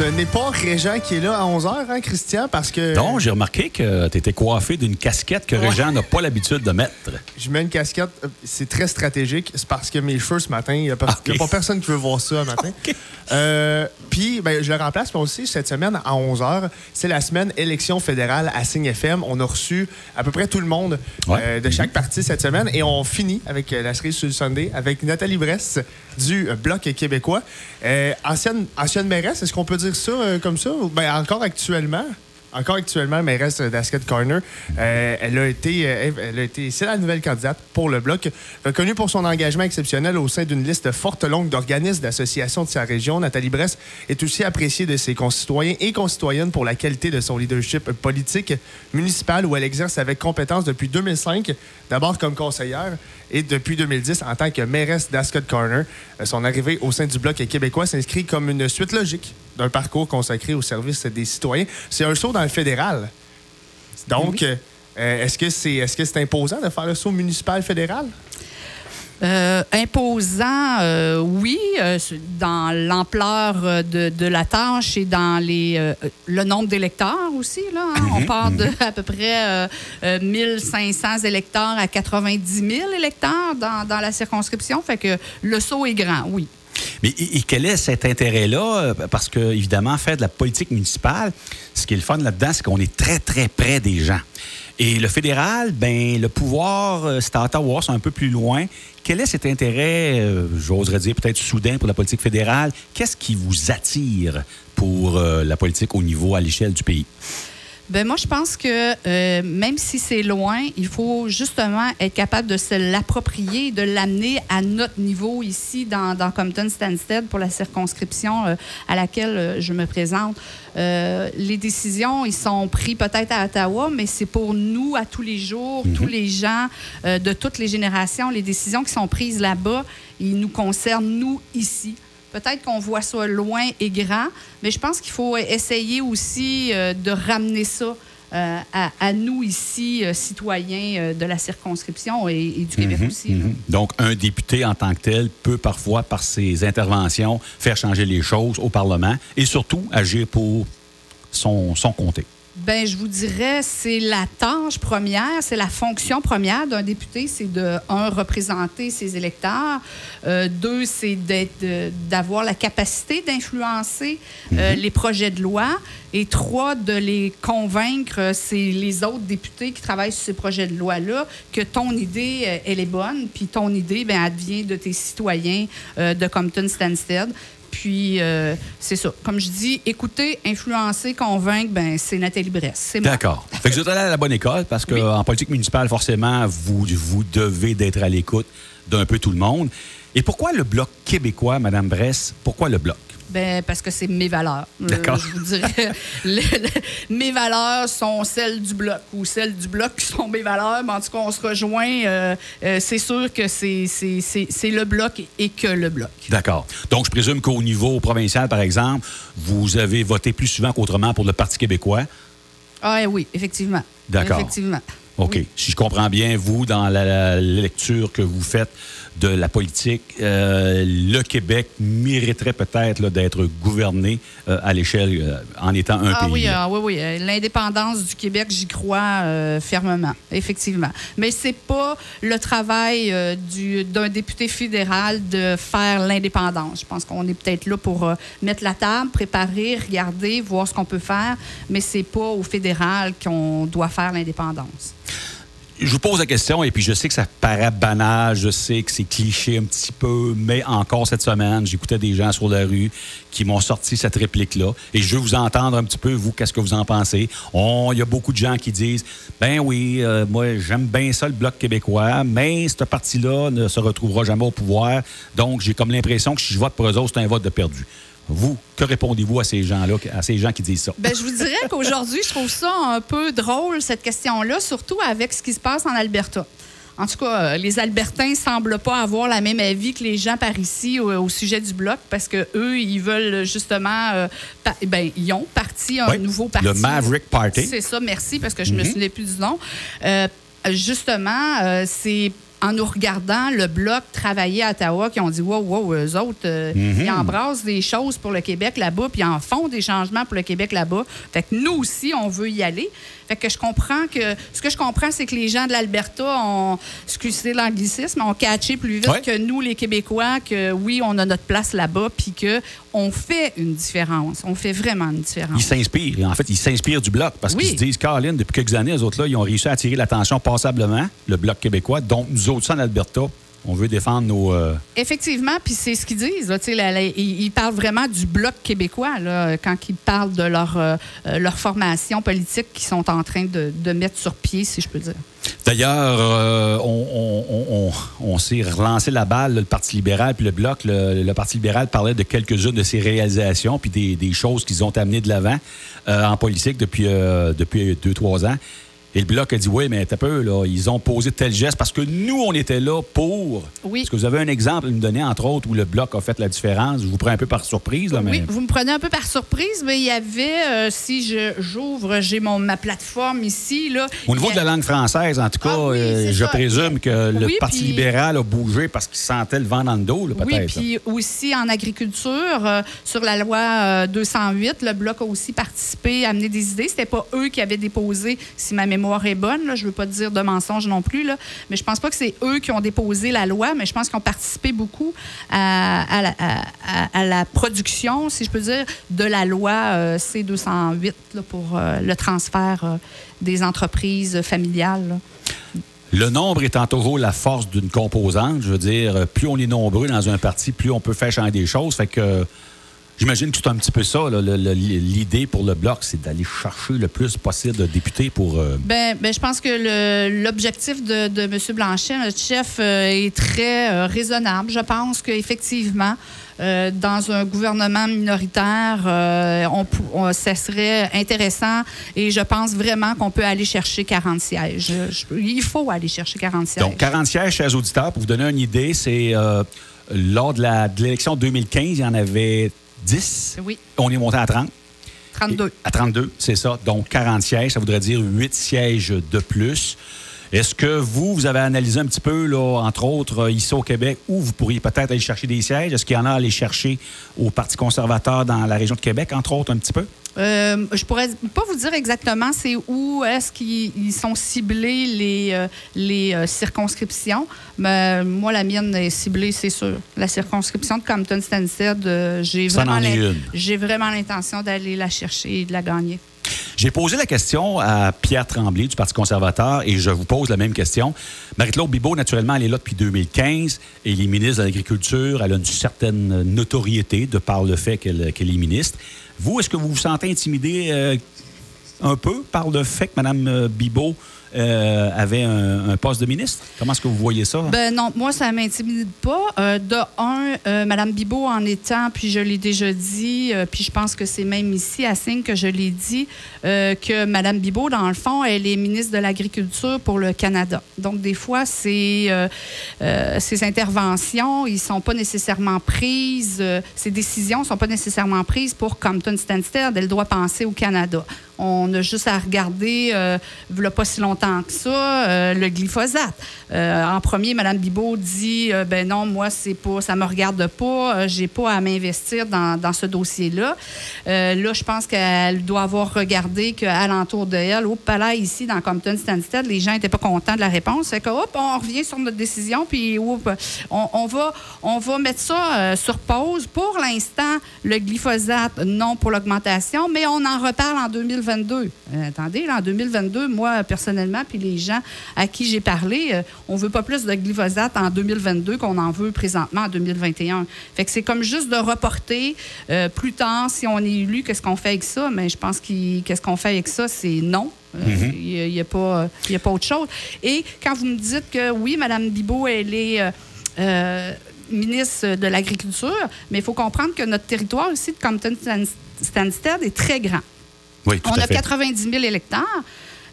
Ce n'est pas Régent qui est là à 11h, hein, Christian, parce que... Non, j'ai remarqué que tu étais coiffé d'une casquette que Régent n'a pas l'habitude de mettre. Je mets une casquette, euh, c'est très stratégique. C'est parce que mes cheveux ce matin, il n'y a, pas- y a pas personne qui veut voir ça ce matin. Euh, Puis, ben, je le remplace, mais aussi, cette semaine, à 11h, c'est la semaine élection fédérale à Signe FM. On a reçu à peu près tout le monde Ouais. euh, de chaque parti cette semaine. Et on finit avec la cerise sur le Sunday avec Nathalie Bress du euh, Bloc québécois. Euh, ancienne, ancienne mairesse, est-ce qu'on peut dire ça euh, comme ça? Ben, encore actuellement? Encore actuellement, mairesse d'Ascot Corner. Euh, elle a été, euh, elle a été, c'est la nouvelle candidate pour le bloc, reconnue pour son engagement exceptionnel au sein d'une liste forte longue d'organismes d'associations de sa région. Nathalie Bress est aussi appréciée de ses concitoyens et concitoyennes pour la qualité de son leadership politique municipal où elle exerce avec compétence depuis 2005, d'abord comme conseillère et depuis 2010 en tant que mairesse d'Ascot Corner. Euh, Son arrivée au sein du bloc québécois s'inscrit comme une suite logique d'un parcours consacré au service des citoyens. C'est un saut dans le fédéral. Donc, euh, est-ce que c'est est -ce c'est imposant de faire le saut municipal fédéral? Euh, imposant, euh, oui, euh, dans l'ampleur de, de la tâche et dans les, euh, le nombre d'électeurs aussi. Là, hein. On part de à peu près euh, euh, 1500 électeurs à 90 000 électeurs dans, dans la circonscription. Fait que le saut est grand, oui. Mais quel est cet intérêt-là? Parce que, évidemment, faire de la politique municipale, ce qui est le fun là-dedans, c'est qu'on est très, très près des gens. Et le fédéral, ben, le pouvoir, euh, c'est à Ottawa, c'est un peu plus loin. Quel est cet intérêt, euh, j'oserais dire peut-être soudain pour la politique fédérale? Qu'est-ce qui vous attire pour euh, la politique au niveau, à l'échelle du pays? Ben moi, je pense que euh, même si c'est loin, il faut justement être capable de se l'approprier, de l'amener à notre niveau ici dans, dans Compton-Stansted pour la circonscription euh, à laquelle euh, je me présente. Les décisions, ils sont pris peut-être à Ottawa, mais c'est pour nous à tous les jours, tous les gens de toutes les générations. Les décisions qui sont prises là-bas, ils nous concernent, nous, ici. Peut-être qu'on voit ça loin et grand, mais je pense qu'il faut essayer aussi euh, de ramener ça euh, à, à nous ici, euh, citoyens de la circonscription et, et du Québec aussi. là. Mhm. Donc, un député en tant que tel peut parfois, par ses interventions, faire changer les choses au Parlement et surtout agir pour son, son comté. Ben, je vous dirais, c'est la tâche première, c'est la fonction première d'un député, c'est de, un, représenter ses électeurs, euh, deux, c'est d'avoir la capacité d'influencer euh, les projets de loi, et trois, de les convaincre, euh, c'est les autres députés qui travaillent sur ces projets de loi-là, que ton idée, elle est bonne, puis ton idée, ben, elle vient de tes citoyens euh, de Compton-Stansted. Puis, euh, c'est ça. Comme je dis, écouter, influencer, convaincre, ben, c'est Nathalie Bress. C'est moi. D'accord. Fait que vous êtes allé à la bonne école parce qu'en Oui. politique municipale, forcément, vous, vous devez d'être à l'écoute d'un peu tout le monde. Et pourquoi le Bloc québécois, Madame Bress? Pourquoi le Bloc? Ben, parce que c'est mes valeurs. Euh, D'accord. je vous dirais, le- le- mes valeurs sont celles du bloc ou celles du bloc qui sont mes valeurs. Mais en tout cas, on se rejoint. euh, euh, c'est sûr que c'est c'est- c'est- c'est le bloc et que le bloc. D'accord. Donc, je présume qu'au niveau provincial, par exemple, vous avez voté plus souvent qu'autrement pour le Parti québécois? Ah oui, effectivement. D'accord. Effectivement. OK. Oui. Si je comprends bien, vous, dans la, la lecture que vous faites de la politique, euh, le Québec mériterait peut-être d'être gouverné euh, à l'échelle euh, en étant un Ah pays. oui, ah oui, oui. L'indépendance du Québec, j'y crois fermement, effectivement. Mais c'est pas le travail du- d'un député fédéral de faire l'indépendance. Je pense qu'on est peut-être là pour mettre la table, préparer, regarder, voir ce qu'on peut faire, mais c'est pas au fédéral qu'on doit faire l'indépendance. Je vous pose la question, et puis je sais que ça paraît banal, je sais que c'est cliché un petit peu, mais encore cette semaine, j'écoutais des gens sur la rue qui m'ont sorti cette réplique-là. Et je veux vous entendre un petit peu, vous, qu'est-ce que vous en pensez? Il y a beaucoup de gens qui disent Ben oui, euh, moi, j'aime bien ça, le Bloc québécois, mais ce parti-là ne se retrouvera jamais au pouvoir. Donc, j'ai comme l'impression que si je vote pour eux autres, c'est un vote de perdu. Vous, que répondez-vous à ces gens-là, à ces gens qui disent ça? Ben, je vous dirais qu'aujourd'hui, je trouve ça un peu drôle, cette question-là, surtout avec ce qui se passe en Alberta. En tout cas, euh, les Albertains semblent pas avoir la même avis que les gens par ici au, au sujet du bloc parce que eux, ils veulent justement, euh, pa- ben, ils ont parti un Oui, nouveau parti. le Maverick Party. C'est ça, merci parce que je me Mhm. souvenais plus du nom. Euh, justement, euh, c'est en nous regardant le bloc travailler à Ottawa, qui ont dit Wow, wow, eux autres, euh, Mhm. ils embrassent des choses pour le Québec là-bas, puis ils en font des changements pour le Québec là-bas. Fait que nous aussi, on veut y aller. Fait que je comprends que. Ce que je comprends, c'est que les gens de l'Alberta ont, excusez l'anglicisme, ont catché plus vite Ouais. que nous, les Québécois, que oui, on a notre place là-bas, puis que on fait une différence. On fait vraiment une Ils différence. s'inspirent. En fait, ils s'inspirent du bloc parce Oui. qu'ils se disent, Caroline, depuis quelques années, les autres, là, ils ont réussi à attirer l'attention passablement, le bloc québécois. Donc, nous autres, en Alberta, on veut défendre nos. euh, Effectivement, puis c'est ce qu'ils disent. Là, ils, ils parlent vraiment du bloc québécois là, quand ils parlent de leur, euh, euh, leur formation politique qu'ils sont en train de, de mettre sur pied, si je peux dire. D'ailleurs, euh, on, on- on- on- on s'est relancé la balle, le Parti libéral puis le Bloc. Le, le Parti libéral parlait de quelques-unes de ses réalisations puis des, des choses qu'ils ont amenées de l'avant en politique depuis, depuis deux, trois ans. Et le Bloc a dit Oui, mais t'as peu, là, ils ont posé tel geste parce que nous, on était là pour. Oui. Est-ce que vous avez un exemple à nous donner, entre autres, où le Bloc a fait la différence? Je vous prends un peu par surprise, là, mais. Oui, vous me prenez un peu par surprise, mais il y avait, euh, si je- j'ouvre, j'ai mon ma plateforme ici. Là, Au niveau de la langue française, en tout cas, Ah oui, euh, je ça. présume que le Oui, Parti puis- libéral a bougé parce qu'il sentait le vent dans le dos, Oui, peut-être. là. puis aussi en agriculture, euh, sur la loi euh, 208, le Bloc a aussi participé, amené des idées. C'était pas eux qui avaient déposé, si ma mémoire est bonne, là, je veux pas dire de mensonge non plus, là, mais je pense pas que c'est eux qui ont déposé la loi, mais je pense qu'ils ont participé beaucoup à, la, production, si je peux dire, de la loi euh, C208 là, pour euh, le transfert euh, des entreprises familiales. Le nombre étant toujours la force d'une composante, je veux dire, plus on est nombreux dans un parti, plus on peut faire changer des choses. Fait que j'imagine que c'est un petit peu ça, l'idée pour le bloc, c'est d'aller chercher le plus possible de députés pour. euh, Ben, ben, je pense que l'objectif de, de M. Blanchet, notre chef, euh, est très euh, raisonnable. Je pense qu'effectivement, euh, dans un gouvernement minoritaire, euh, on, pou- on- ça serait intéressant et je pense vraiment qu'on peut aller chercher 40 sièges. Je- il faut aller chercher 40 sièges. Donc, 40 sièges, chers auditeurs, pour vous donner une idée, c'est euh, lors de l'élection 2015, il y en avait 10. Oui, On est monté à 30. 32. Et- À 32, c'est ça. Donc, 40 sièges, ça voudrait dire 8 sièges de plus. Est-ce que vous, vous avez analysé un petit peu, là, entre autres, euh, ici au Québec, où vous pourriez peut-être aller chercher des sièges? Est-ce qu'il y en a à aller chercher au Parti conservateur dans la région de Québec, entre autres, un petit peu? Euh, je pourrais pas vous dire exactement c'est où est-ce qu'ils ils sont ciblés les, euh, les euh, circonscriptions. Mais moi, la mienne est ciblée, c'est sûr. La circonscription de j'ai vraiment une. j'ai vraiment l'intention d'aller la chercher et de la gagner. J'ai posé la question à Pierre Tremblay du Parti conservateur et je vous pose la même question. Marie-Claude Bibeau, naturellement, elle est là depuis 2015 et elle est ministre de l'Agriculture. Elle a une certaine notoriété de par le fait qu'elle est ministre. Vous, est-ce que vous vous sentez intimidé euh, un peu par le fait que Mme Bibeau euh, avait un, un poste de ministre? Comment est-ce que vous voyez ça? Ben non, moi, ça m'intimide pas. Euh, de un, euh, Mme Bibot en étant, puis je l'ai déjà dit, euh, puis je pense que c'est même ici à Signe que je l'ai dit, euh, que Mme Bibot, dans le fond, elle est ministre de l'Agriculture pour le Canada. Donc, des fois, ces, ces interventions, ils sont pas nécessairement prises, ces décisions sont pas nécessairement prises pour Compton Stansted. Elle doit penser au Canada. On a juste à regarder, euh, il pas si longtemps que ça, euh, le glyphosate. Euh, en premier, Mme Bibot dit euh, ben non, moi, c'est pas, ça me regarde pas, j'ai pas à m'investir dans, ce dossier-là. Là, je pense qu'elle doit avoir regardé qu'à l'entour de elle, au palais ici, dans Compton Stansted, les gens n'étaient pas contents de la réponse. Fait que, hop, on revient sur notre décision, puis on, va, on va mettre ça sur pause. Pour l'instant, le glyphosate, non pour l'augmentation, mais on en reparle en 2022. Euh, attendez, là, en 2022, moi, personnellement, puis les gens à qui j'ai parlé, euh, on veut pas plus de glyphosate en 2022 qu'on en veut présentement en 2021. Fait que c'est comme juste de reporter euh, plus tard, si on est élu, qu'est-ce qu'on fait avec ça? Mais je pense qu'est-ce qu'on fait avec ça, c'est non. Euh, Il n'y a, pas- il y a pas autre chose. Et quand vous me dites que oui, Mme Bibot, elle est ministre de l'Agriculture, mais il faut comprendre que notre territoire ici de Compton-Stansted est très grand. Oui, tout On à a fait. 90 000 électeurs.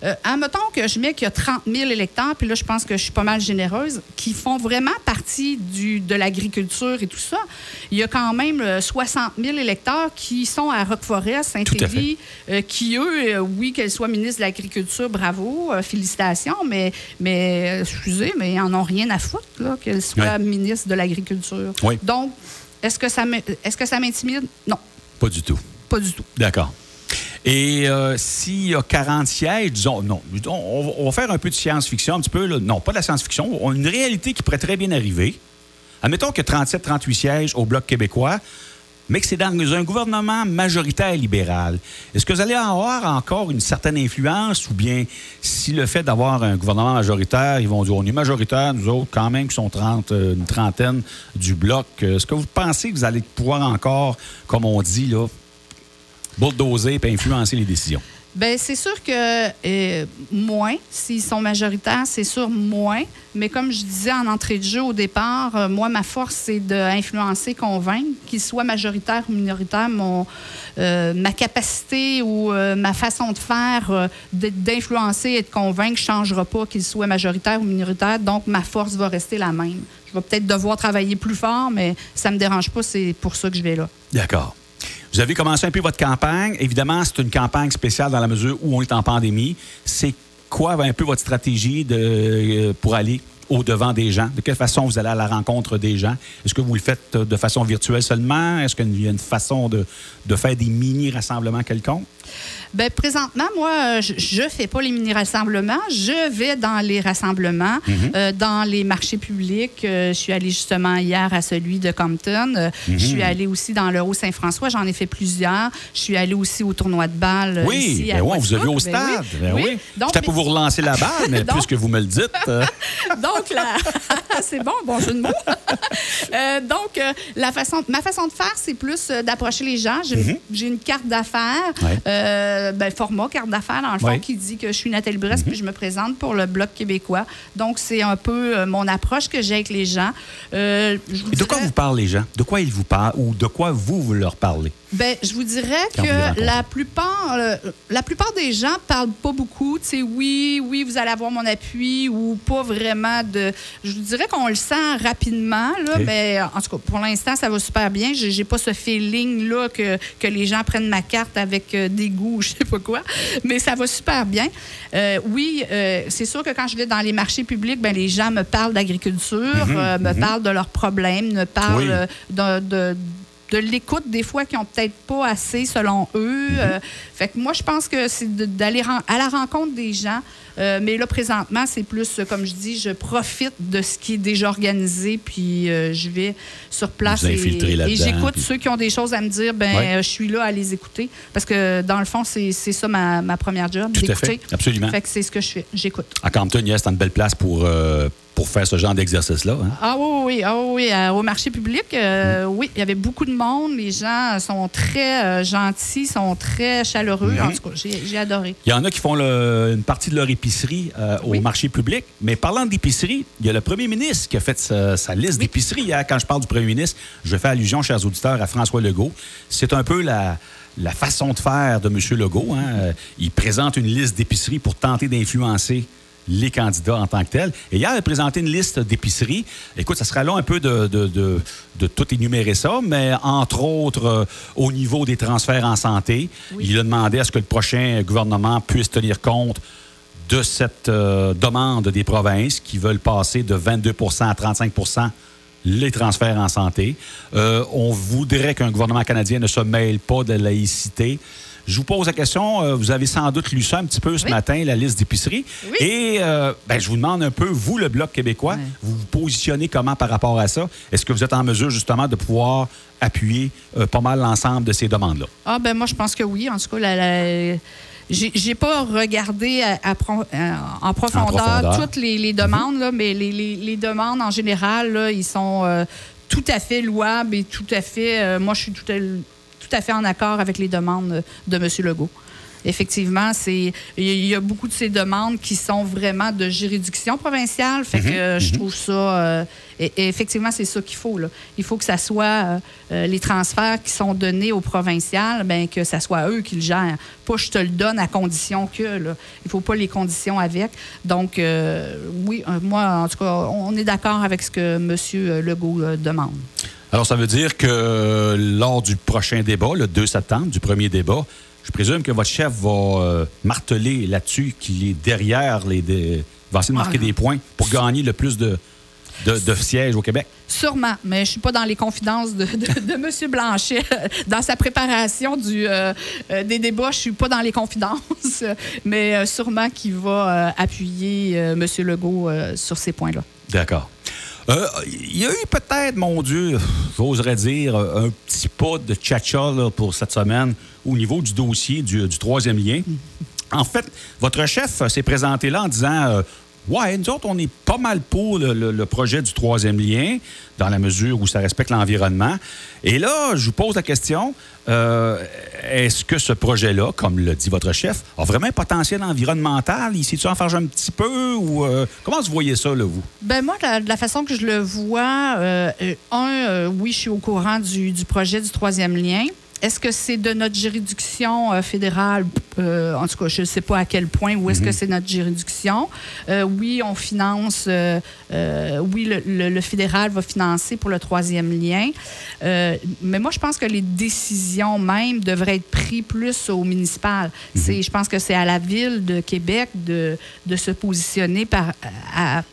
Euh, admettons que je mets qu'il y a 30 000 électeurs, puis là, je pense que je suis pas mal généreuse, qui font vraiment partie du, de l'agriculture et tout ça. Il y a quand même euh, 60 000 électeurs qui sont à Roqueforest, Saint-Élie, euh, qui, eux, euh, oui, qu'elles soient ministres de l'Agriculture, bravo, euh, félicitations, mais, mais euh, excusez, mais ils en ont rien à foutre, là, qu'elles soient Ouais. ministres de l'Agriculture. Oui. Donc, est-ce que ça m'in- est-ce que ça m'intimide? Non, Pas du tout. pas du tout. D'accord. Et euh, s'il y a 40 sièges, disons, non, on, va faire un peu de science-fiction, un petit peu, non, pas de la science-fiction, une réalité qui pourrait très bien arriver. Admettons que 37-38 sièges au Bloc québécois, mais que c'est dans un gouvernement majoritaire libéral. Est-ce que vous allez avoir encore une certaine influence ou bien si le fait d'avoir un gouvernement majoritaire, ils vont dire on est majoritaire, nous autres, quand même, qui sont 30, euh, une trentaine du Bloc, est-ce que vous pensez que vous allez pouvoir encore, comme on dit, là, bulldozer et influencer les décisions? Bien, c'est sûr que euh, moins, s'ils sont majoritaires, c'est sûr moins. Mais comme je disais en entrée de jeu au départ, euh, moi, ma force, c'est d'influencer, convaincre, qu'ils soient majoritaires ou minoritaires. Mon, euh, ma capacité ou ma façon de faire, d'influencer et de convaincre, ne changera pas qu'ils soient majoritaires ou minoritaires. Donc, ma force va rester la même. Je vais peut-être devoir travailler plus fort, mais ça ne me dérange pas. C'est pour ça que je vais là. D'accord. Vous avez commencé un peu votre campagne. Évidemment, c'est une campagne spéciale dans la mesure où on est en pandémie. C'est quoi un peu votre stratégie euh, pour aller au-devant des gens? De quelle façon vous allez à la rencontre des gens? Est-ce que vous le faites euh, de façon virtuelle seulement? Est-ce qu'il y a une façon de, de faire des mini-rassemblements quelconques? Bien, présentement, moi, euh, je ne fais pas les mini-rassemblements. Je vais dans les rassemblements, euh, dans les marchés publics. Euh, je suis allée justement hier à celui de Compton. Euh, Je suis allée aussi dans le Haut-Saint-François. J'en ai fait plusieurs. Je suis allée aussi au tournoi de balle. Oui, ici, à ben ouais, vous avez au Westbrook. Ben stade. Ben oui. Donc, C'était pour vous relancer la balle, mais Donc- puisque vous me le dites. euh, donc, la... c'est bon, bon jeu de mots. Euh, donc, euh, la façon, ma façon de faire, c'est plus euh, d'approcher les gens. J'ai j'ai une carte d'affaires, Mhm. Ouais. euh, ben, format carte d'affaires, dans le fond, Ouais. Mhm. qui dit que je suis Nathalie Brest, puis je me présente pour le Bloc québécois. Donc, c'est un peu mon approche que j'ai avec les gens. Euh, je vous Et de quoi vous parlent les gens? De quoi ils vous parlent ou de quoi vous, vous leur parlez? Ben, je vous dirais Quand vous que la plupart, euh, la plupart des gens parlent pas beaucoup. Tu sais, oui, oui, vous allez avoir mon appui ou pas vraiment de. Je vous dirais qu'on le sent rapidement, là, mais en tout cas, pour l'instant, ça va super bien. J'ai pas ce feeling-là que, que les gens prennent ma carte avec euh, des goûts, je sais pas quoi, mais ça va super bien. Euh, oui, euh, c'est sûr que quand je vais dans les marchés publics, ben, les gens me parlent d'agriculture, euh, me parlent de leurs problèmes, me parlent Oui. de- de de l'écoute des fois qui ont peut-être pas assez selon eux. Mhm. Euh, fait que moi, je pense que c'est d'aller à la rencontre des gens. Euh, mais là, présentement, c'est plus, euh, comme je dis, je profite de ce qui est déjà organisé, puis euh, je vais sur place et, et j'écoute puis- ceux qui ont des choses à me dire. Ben, Ouais. je suis là à les écouter. Parce que, dans le fond, c'est ça ma, ma première job, d'écouter. absolument. Fait que c'est ce que je fais. J'écoute. À Campton, yes, c'est une belle place pour, pour faire ce genre d'exercice-là. hein? Ah oui, oui, ah oui. Euh, au marché public, euh, Mm. oui, il y avait beaucoup de monde. Les gens sont très euh, gentils, sont très chaleureux. Mhm. En tout cas, j'ai adoré. Il y en a qui font le- une partie de leur épicerie Oui. au marché public. Mais parlant d'épicerie, il y a le premier ministre qui a fait sa, sa liste Oui. d'épicerie. Quand je parle du premier ministre, je fais allusion, chers auditeurs, à François Legault. C'est un peu la, la façon de faire de M. Legault. hein. Il présente une liste d'épiceries pour tenter d'influencer les candidats en tant que tels. Et hier, il a présenté une liste d'épiceries. Écoute, ça sera long un peu de, de, de- de tout énumérer ça, mais entre autres, euh, au niveau des transferts en santé, il a demandé à ce que le prochain gouvernement puisse tenir compte de cette euh, demande des provinces qui veulent passer de 22% à 35% les transferts en santé. Euh, on voudrait qu'un gouvernement canadien ne se mêle pas de laïcité. Je vous pose la question, euh, vous avez sans doute lu ça un petit peu ce Oui. matin, la liste d'épicerie. Oui. Et euh, ben, je vous demande un peu, vous, le Bloc québécois, vous vous positionnez comment par rapport à ça? Est-ce que vous êtes en mesure justement de pouvoir appuyer euh, pas mal l'ensemble de ces demandes-là? Ah, ben moi, je pense que oui. En tout cas, la, la- j'ai pas regardé à- à pro- en, profondeur profondeur. toutes les, les demandes, là, mais les, les- les demandes en général, là, ils sont euh, tout à fait louables et tout à fait. euh, moi, je suis tout à, tout à fait en accord avec les demandes de M. Legault. effectivement, c'est il y a beaucoup de ces demandes qui sont vraiment de juridiction provinciale. Fait que euh, je trouve ça. euh, et, et effectivement, c'est ça qu'il faut. Là. Il faut que ça soit euh, les transferts qui sont donnés au provincial, ben, que ça soit eux qui le gèrent. Pas je te le donne à condition que. Là. Il faut pas les conditions avec. Donc, euh, oui, moi, en tout cas, on est d'accord avec ce que M. Legault euh, demande. Alors, ça veut dire que euh, lors du prochain débat, le 2 septembre, du premier débat, je présume que votre chef va euh, marteler là-dessus qu'il est derrière les. dé- va essayer de marquer Ah. des points pour gagner le plus de, de, de sièges au Québec. Sûrement, mais je suis pas dans les confidences de, de, de M. Blanchet. Dans sa préparation du, euh, des débats, je suis pas dans les confidences, mais sûrement qu'il va appuyer euh, M. Legault euh, sur ces points-là. D'accord. Euh, Il y a eu peut-être, mon Dieu, j'oserais dire, un petit pas de tcha pour cette semaine au niveau du dossier du, troisième lien. En fait, votre chef s'est présenté là en disant euh, Ouais, nous autres, on est pas mal pour le, projet du troisième lien, dans la mesure où ça respecte l'environnement. Et là, je vous pose la question euh, est-ce que ce projet-là, comme le dit votre chef, a vraiment un potentiel environnemental? Il s'est-tu en faire un petit peu ou euh, comment vous voyez ça, là, vous? Ben moi, de la, la façon que je le vois, euh, un, oui, je suis au courant du projet du troisième lien. Est-ce que c'est de notre juridiction euh, fédérale? Euh, en tout cas, je ne sais pas à quel point, où est-ce que c'est notre juridiction. Euh, oui, on finance, oui, le, le- le fédéral va financer pour le troisième lien. Mais moi, je pense que les décisions même devraient être prises plus au municipal. C'est, je pense que c'est à la ville de Québec de, de se positionner par, à,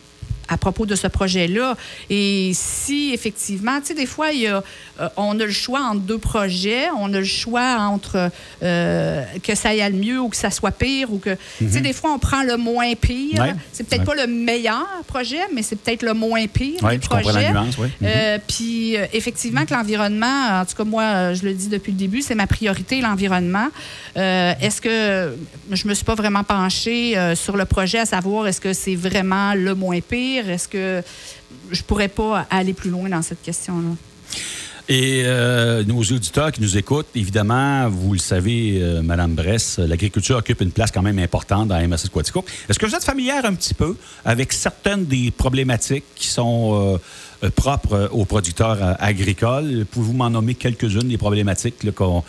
à propos de ce projet-là. Et si, effectivement, tu sais, des fois, il y a, euh, on a le choix entre deux projets, on a le choix entre euh, que ça aille mieux ou que ça soit pire, ou que, tu sais, des fois, on prend le moins pire. Ouais. C'est peut-être Ouais. pas le meilleur projet, mais c'est peut-être le moins pire Oui, des. Euh, Puis, euh, effectivement, que l'environnement, en tout cas, moi, je le dis depuis le début, c'est ma priorité, l'environnement. Est-ce que je me suis pas vraiment penchée sur le projet à savoir est-ce que c'est vraiment le moins pire? Est-ce que je pourrais pas aller plus loin dans cette question-là? Et euh, nos auditeurs qui nous écoutent, évidemment, vous le savez, euh, Madame Bress, l'agriculture occupe une place quand même importante dans MSS Quatico. Est-ce que vous êtes familière un petit peu avec certaines des problématiques qui sont euh, euh, propres aux producteurs euh, agricoles? Pouvez-vous m'en nommer quelques-unes des problématiques qu'on-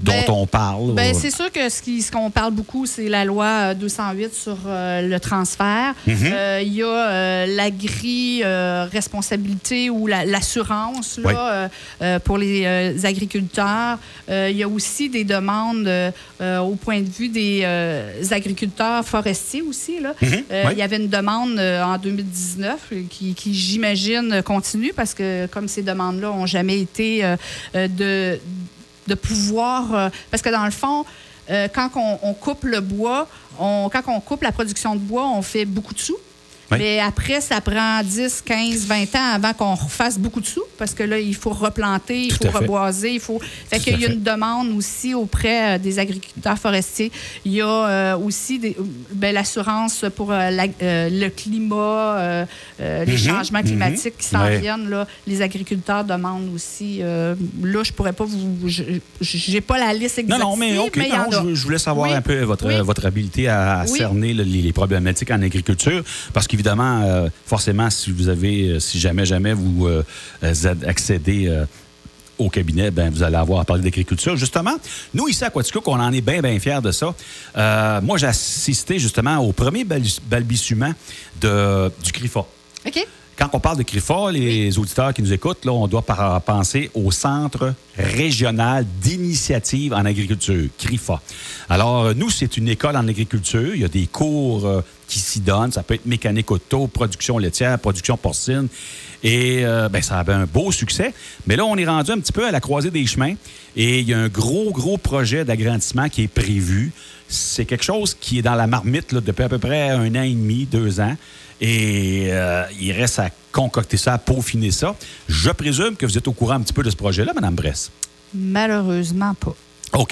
dont Ben, on parle? Ben, Euh, c'est sûr que ce qu'on parle beaucoup, c'est la loi euh, 208 sur euh, le transfert. Mhm. Euh, Il y a euh, l'agri-responsabilité ou la- l'assurance là, Oui. euh, euh, pour les euh, agriculteurs. Euh, Il y a aussi des demandes euh, euh, au point de vue des euh, agriculteurs forestiers aussi. Euh, oui. Il y avait une demande euh, en 2019 euh, qui, qui, j'imagine, continue parce que comme ces demandes-là n'ont jamais été euh, euh, de, de pouvoir... euh, parce que dans le fond, euh, quand on, coupe le bois, quand on coupe la production de bois, on fait beaucoup de sous. Oui. Mais après, ça prend 10, 15, 20 ans avant qu'on refasse beaucoup de sous parce que là, il faut replanter, il Tout faut reboiser, il faut. Fait qu'il y a fait. une demande aussi auprès euh, des agriculteurs forestiers. Il y a euh, aussi des- ben, l'assurance pour euh, la- euh, le climat, les Mhm, changements mhm. climatiques qui s'en Ouais. viennent. Là, les agriculteurs demandent aussi. là, je pourrais pas vous. J'ai pas la liste exacte. Non, non, mais OK. en non, a. je, je voulais savoir Oui. un peu votre, Oui. votre habilité à, cerner le- les, les problématiques en agriculture. Parce qu'évidemment, euh, forcément, si vous avez, euh, si jamais, jamais vous euh, accédez au cabinet, ben, vous allez avoir à parler d'agriculture. Justement, nous, ici à Quaticook, on en est bien, bien fiers de ça. Moi, j'ai assisté justement au premier balbutiement du CRIFA. OK. Quand on parle de CRIFA, les auditeurs qui nous écoutent, là, on doit penser au Centre régional d'initiative en agriculture, CRIFA. Alors, euh, nous, c'est une école en agriculture. Il y a des cours euh, qui s'y donnent. Ça peut être mécanique auto, production laitière, production porcine. Et euh, ben, ça avait un beau succès. Mais là, on est rendu un petit peu à la croisée des chemins. Et il y a un gros, gros projet d'agrandissement qui est prévu. C'est quelque chose qui est dans la marmite là, depuis à peu près un an et demi, deux ans. Et euh, il reste à concocter ça, à peaufiner ça. Je présume que vous êtes au courant un petit peu de ce projet-là, Mme Bress. Malheureusement pas.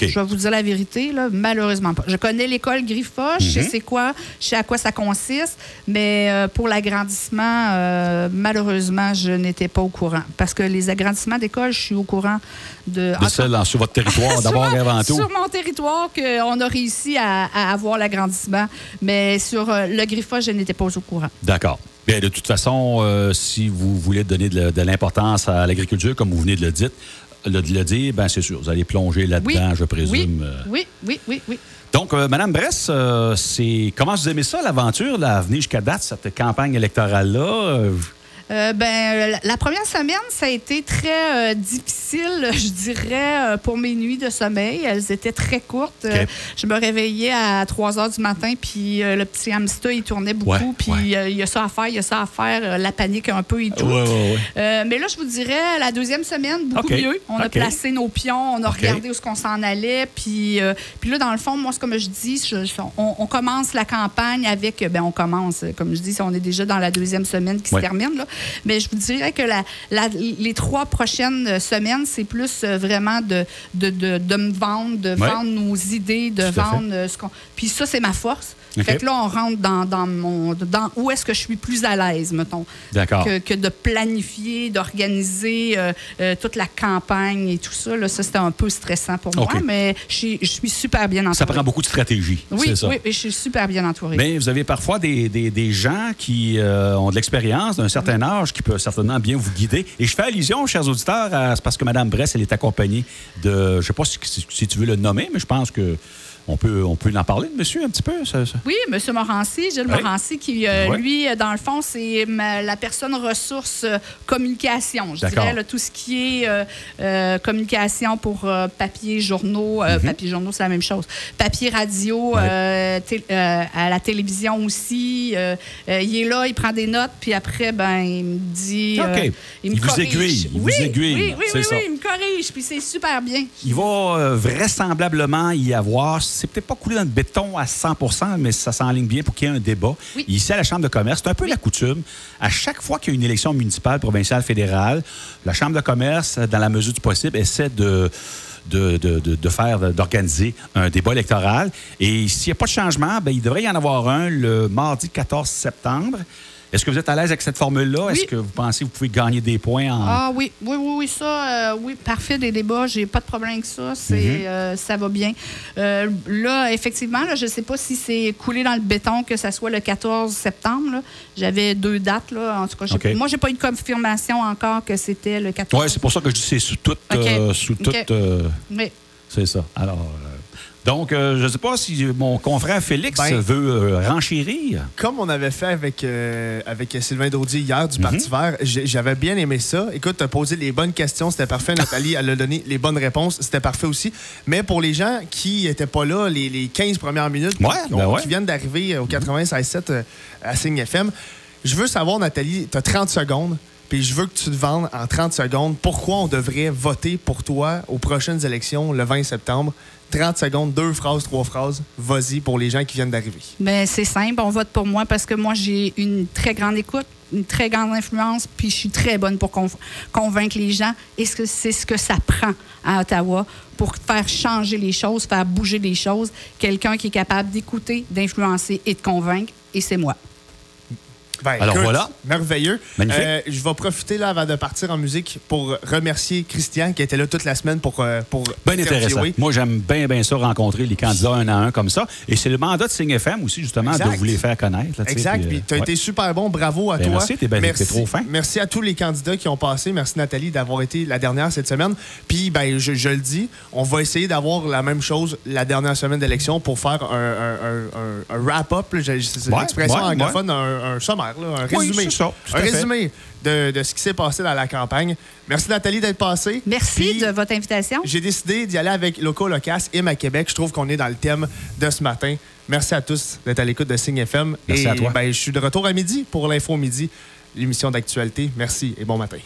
Je vais vous dire la vérité, là, malheureusement pas. Je connais l'école Griffa, je sais Mhm. c'est quoi, je sais à quoi ça consiste, mais euh, pour l'agrandissement, euh, malheureusement, je n'étais pas au courant. Parce que les agrandissements d'école, je suis au courant de. De celle en- sur votre territoire, d'abord et avant tout. Sur mon territoire, qu'on a réussi à, à avoir l'agrandissement, mais sur euh, le Griffa, je n'étais pas au courant. D'accord. Bien, de toute façon, euh, si vous voulez donner de l'importance à l'agriculture, comme vous venez de le dire, le, le dire, ben c'est sûr, vous allez plonger là-dedans, Oui. je présume. Oui, euh. oui, oui, oui, oui. Donc, euh, Madame Bress, euh, c'est comment vous aimez ça, l'aventure, là, venir jusqu'à date, cette campagne électorale-là? Euh, Euh, ben, la- la première semaine, ça a été très euh, difficile, je dirais, euh, pour mes nuits de sommeil. Elles étaient très courtes. Euh, je me réveillais à 3 heures du matin, puis euh, le petit hamster, il tournait beaucoup, Ouais, puis ouais. euh, il y a ça à faire, il y a ça à faire, euh, la panique un peu et tout. ouais. Euh, mais là, je vous dirais, la deuxième semaine, beaucoup mieux. On a placé nos pions, on a regardé où est-ce qu'on s'en allait. Puis, euh, puis là, dans le fond, moi, c'est comme je dis, je- on, on commence la campagne avec... Ben, on commence, comme je dis, on est déjà dans la deuxième semaine qui se termine. Là. Mais je vous dirais que la, la- les trois prochaines semaines, c'est plus euh, vraiment de, de, de, de me vendre, de Ouais. vendre nos idées, de Tout vendre euh, ce qu'on... Puis ça, c'est ma force. OK. Fait que là, on rentre dans, dans mon... Dans où est-ce que je suis plus à l'aise, mettons D'accord. que, que de planifier, d'organiser euh, euh, toute la campagne et tout ça. Là, ça, c'était un peu stressant pour moi, mais je suis, je suis super bien entourée. Ça prend beaucoup de stratégie, Oui, ça. oui, je suis super bien entourée. Mais vous avez parfois des, des- des gens qui euh, ont de l'expérience d'un certain âge, qui peuvent certainement bien vous guider. Et je fais allusion, chers auditeurs, à- c'est parce que Mme Bress, elle est accompagnée de, je ne sais pas si tu veux le nommer, mais je pense que on peut, on peut en parler de monsieur un petit peu. ça- ça? Oui, M. Morancy, Gilles Oui. Morancy, qui, euh, lui, euh, dans le fond, c'est la personne ressource euh, communication. Je dirais là, tout ce qui est euh, euh, communication pour papier, journaux. euh, Papier, journaux, c'est la même chose. Papier, radio, Mhm. À la télévision aussi. Il est là, il prend des notes, puis après, ben, il me dit. OK. Il me vous corrige. aiguille, il vous oui, aiguille, Oui, oui, oui, ça. il me corrige, puis c'est super bien. Il va vraisemblablement y avoir, c'est peut-être pas coulé dans le béton à 100 mais ça s'enligne bien pour qu'il y ait un débat. Oui. Ici, à la Chambre de commerce, c'est un peu la coutume. À chaque fois qu'il y a une élection municipale, provinciale, fédérale, la Chambre de commerce, dans la mesure du possible, essaie de de, de- de- de faire, d'organiser un débat électoral. Et s'il n'y a pas de changement, ben, il devrait y en avoir un le mardi 14 septembre. Est-ce que vous êtes à l'aise avec cette formule-là? Oui. Est-ce que vous pensez que vous pouvez gagner des points en... Ah oui, oui, oui, oui, ça, euh, oui, parfait des débats, j'ai pas de problème avec ça, c'est, Mhm. euh, ça va bien. Euh, là, effectivement, là, je sais pas si c'est coulé dans le béton que ça soit le 14 septembre. là. J'avais deux dates, là. En tout cas, j'ai- OK. moi, j'ai pas eu de confirmation encore que c'était le 14. Oui, c'est pour ça que je dis c'est sous toute... Sous toute Oui. C'est ça. Alors, donc, euh, je ne sais pas si mon confrère Félix Ben- veut euh, renchérir. Comme on avait fait avec, euh, avec Sylvain Daudier hier du Mhm. Parti vert, j'ai- j'avais bien aimé ça. Écoute, tu as posé les bonnes questions, c'était parfait. Nathalie, elle a donné les bonnes réponses, c'était parfait aussi. Mais pour les gens qui n'étaient pas là les, les 15 premières minutes, Ouais, qui, ben ouais. qui viennent d'arriver au 96.7 euh, à Signe FM, je veux savoir, Nathalie, tu as 30 secondes. Puis je veux que tu te vendes en 30 secondes pourquoi on devrait voter pour toi aux prochaines élections le 20 septembre? 30 secondes, deux phrases, trois phrases. Vas-y pour les gens qui viennent d'arriver. Ben, c'est simple, on vote pour moi parce que moi, j'ai une très grande écoute, une très grande influence, puis je suis très bonne pour conv- convaincre les gens. Et ce que- c'est ce que ça prend à Ottawa pour faire changer les choses, faire bouger les choses. Quelqu'un qui est capable d'écouter, d'influencer et de convaincre, et c'est moi. Ben, Alors écoute, voilà. Merveilleux. Magnifique. Euh, je vais profiter là avant de partir en musique pour remercier Christian qui était là toute la semaine pour. euh, pour Bien intéressant. Moi, j'aime bien, bien ça, rencontrer les candidats un à un comme ça. Et c'est le mandat de Signe FM aussi, justement, Exact. de vous les faire connaître. là, Exact. puis, euh, tu as ouais. été super bon. Bravo à Ben, toi. merci, t'es ben- t'es trop fin. Merci à tous les candidats qui ont passé. Merci Nathalie d'avoir été la dernière cette semaine. Puis ben, je, je le dis, on va essayer d'avoir la même chose la dernière semaine d'élection pour faire un, un- un- un- un wrap-up. C'est Ouais, l'expression ouais, anglophone, un, un là, un Oui, résumé. ça, un résumé de, de ce qui s'est passé dans la campagne. Merci Nathalie d'être passée. Merci Puis, de votre invitation. j'ai décidé d'y aller avec Loco Locas et à Québec. Je trouve qu'on est dans le thème de ce matin. Merci à tous d'être à l'écoute de Signe FM. Merci et à toi. ben, je suis de retour à midi pour l'info midi, l'émission d'actualité. Merci et bon matin.